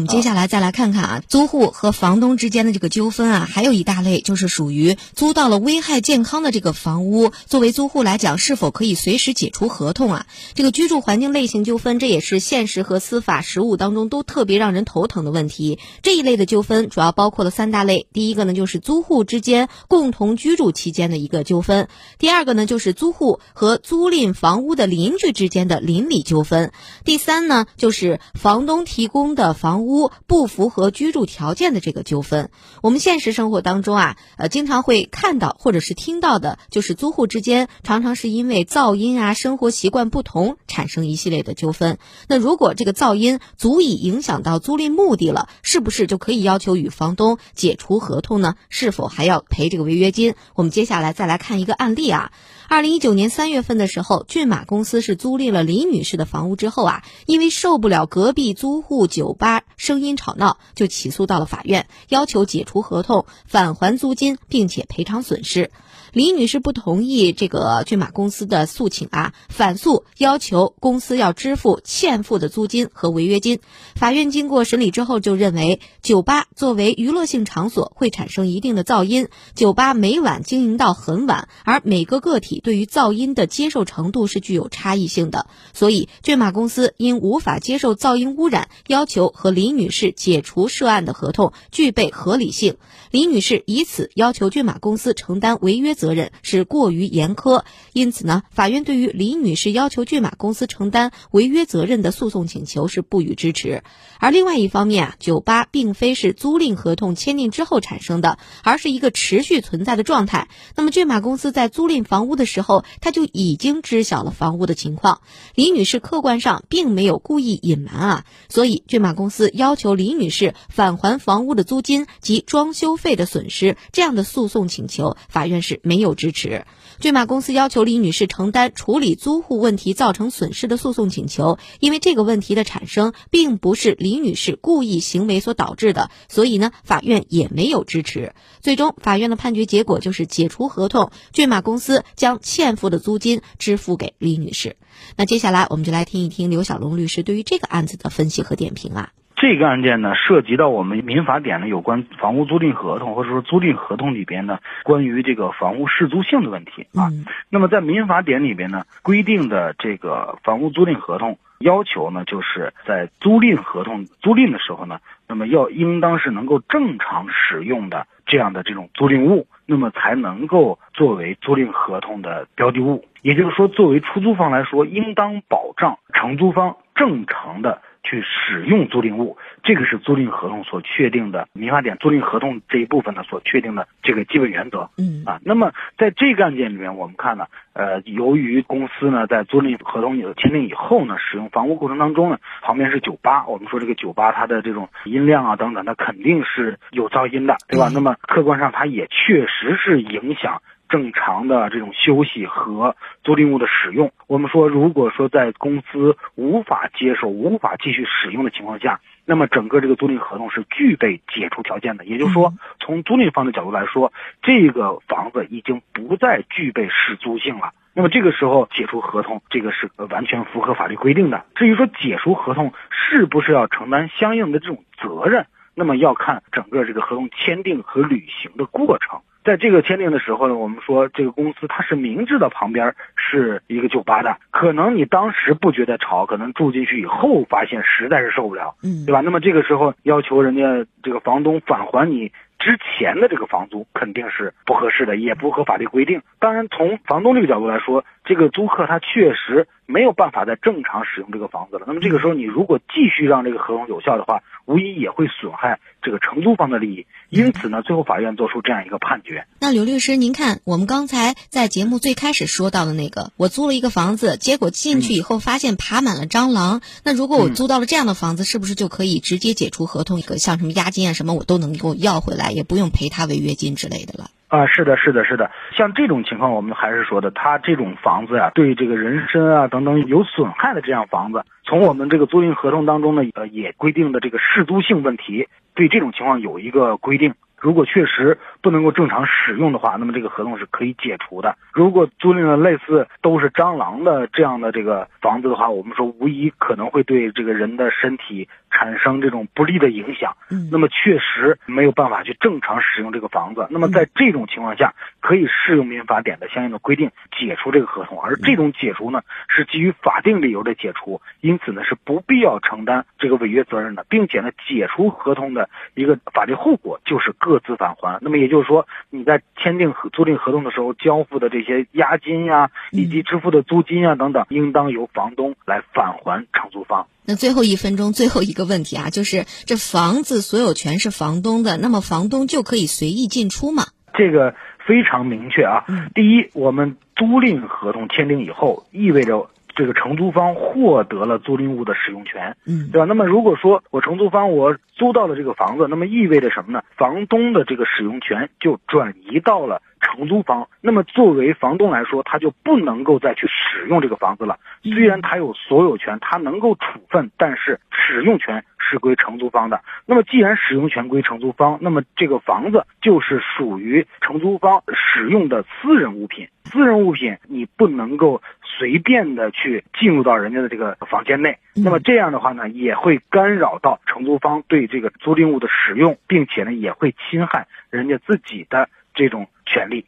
我们接下来再来看看啊，租户和房东之间的这个纠纷啊，还有一大类就是属于租到了危害健康的这个房屋，作为租户来讲，是否可以随时解除合同啊？这个居住环境类型纠纷，这也是现实和司法实务当中都特别让人头疼的问题。这一类的纠纷主要包括了三大类，第一个呢就是租户之间共同居住期间的一个纠纷，第二个呢就是租户和租赁房屋的邻居之间的邻里纠纷，第三呢就是房东提供的房。屋屋不符合居住条件的这个纠纷，我们现实生活当中啊，呃，经常会看到或者是听到的，就是租户之间常常是因为噪音啊、生活习惯不同产生一系列的纠纷。那如果这个噪音足以影响到租赁目的了，是不是就可以要求与房东解除合同呢？是否还要赔这个违约金？我们接下来再来看一个案例啊。二零一九年三月份的时候，骏马公司是租赁了李女士的房屋之后啊，因为受不了隔壁租户酒吧声音吵闹，就起诉到了法院，要求解除合同、返还租金，并且赔偿损失。李女士不同意这个骏马公司的诉请啊，反诉要求公司要支付欠付的租金和违约金。法院经过审理之后，就认为酒吧作为娱乐性场所会产生一定的噪音，酒吧每晚经营到很晚，而每个个体对于噪音的接受程度是具有差异性的，所以骏马公司因无法接受噪音污染，要求和李女士解除涉案的合同，具备合理性。李女士以此要求骏马公司承担违约。责任是过于严苛，因此呢，法院对于李女士要求骏马公司承担违约责任的诉讼请求是不予支持。而另外一方面啊，酒吧并非是租赁合同签订之后产生的，而是一个持续存在的状态。那么骏马公司在租赁房屋的时候，他就已经知晓了房屋的情况。李女士客观上并没有故意隐瞒啊，所以骏马公司要求李女士返还房屋的租金及装修费的损失，这样的诉讼请求，法院是。没有支持，骏马公司要求李女士承担处理租户问题造成损失的诉讼请求，因为这个问题的产生并不是李女士故意行为所导致的，所以呢，法院也没有支持。最终，法院的判决结果就是解除合同，骏马公司将欠付的租金支付给李女士。那接下来我们就来听一听刘小龙律师对于这个案子的分析和点评啊。这个案件呢，涉及到我们民法典的有关房屋租赁合同或者说租赁合同里边呢，关于这个房屋适租性的问题啊。那么在民法典里边呢，规定的这个房屋租赁合同要求呢，就是在租赁合同租赁的时候呢，那么要应当是能够正常使用的这样的这种租赁物，那么才能够作为租赁合同的标的物。也就是说，作为出租方来说，应当保障承租方正常的。去使用租赁物，这个是租赁合同所确定的民法典租赁合同这一部分呢所确定的这个基本原则。嗯啊，那么在这个案件里面，我们看呢，呃，由于公司呢在租赁合同有签订以后呢，使用房屋过程当中呢，旁边是酒吧，我们说这个酒吧它的这种音量啊等等，它肯定是有噪音的，对吧？那么客观上它也确实是影响。正常的这种休息和租赁物的使用，我们说，如果说在公司无法接受、无法继续使用的情况下，那么整个这个租赁合同是具备解除条件的。也就是说，从租赁方的角度来说，这个房子已经不再具备适租性了。那么这个时候解除合同，这个是完全符合法律规定的。至于说解除合同是不是要承担相应的这种责任，那么要看整个这个合同签订和履行的过程。在这个签订的时候呢，我们说这个公司它是明知道旁边是一个酒吧的，可能你当时不觉得吵，可能住进去以后发现实在是受不了，嗯，对吧？那么这个时候要求人家这个房东返还你之前的这个房租，肯定是不合适的，也不合法律规定。当然，从房东这个角度来说，这个租客他确实没有办法再正常使用这个房子了。那么这个时候你如果继续让这个合同有效的话，无疑也会损害这个承租方的利益。因此呢，最后法院做出这样一个判决。那刘律师，您看，我们刚才在节目最开始说到的那个，我租了一个房子，结果进去以后发现爬满了蟑螂。那如果我租到了这样的房子，是不是就可以直接解除合同？一个像什么押金啊什么，我都能够要回来，也不用赔他违约金之类的了？啊，是的，是的，是的，像这种情况，我们还是说的，他这种房子呀，对这个人身啊等等有损害的这样房子，从我们这个租赁合同当中呢，呃，也规定的这个适租性问题，对这种情况有一个规定。如果确实不能够正常使用的话，那么这个合同是可以解除的。如果租赁了类似都是蟑螂的这样的这个房子的话，我们说无疑可能会对这个人的身体产生这种不利的影响。嗯，那么确实没有办法去正常使用这个房子。那么在这种情况下，可以适用民法典的相应的规定解除这个合同。而这种解除呢，是基于法定理由的解除，因此呢是不必要承担这个违约责任的，并且呢解除合同的一个法律后果就是各自返还。那么也就是说，你在签订合租赁合同的时候交付的这些押金呀，以及支付的租金呀等等，应当由房东来返还承租方。那最后一分钟，最后一个问题啊，就是这房子所有权是房东的，那么房东就可以随意进出吗？这个非常明确啊。嗯第一，我们租赁合同签订以后，意味着这个承租方获得了租赁物的使用权，嗯对吧？那么如果说我承租方我租到了这个房子，那么意味着什么呢？房东的这个使用权就转移到了承租方。那么作为房东来说，他就不能够再去使用这个房子了。虽然他有所有权，他能够处分，但是使用权是归承租方的。那么既然使用权归承租方，那么这个房子就是属于承租方使用的私人物品。私人物品你不能够随便的去进入到人家的这个房间内。嗯那么这样的话呢，也会干扰到承租方对这个租赁物的使用，并且呢，也会侵害人家自己的这种权利。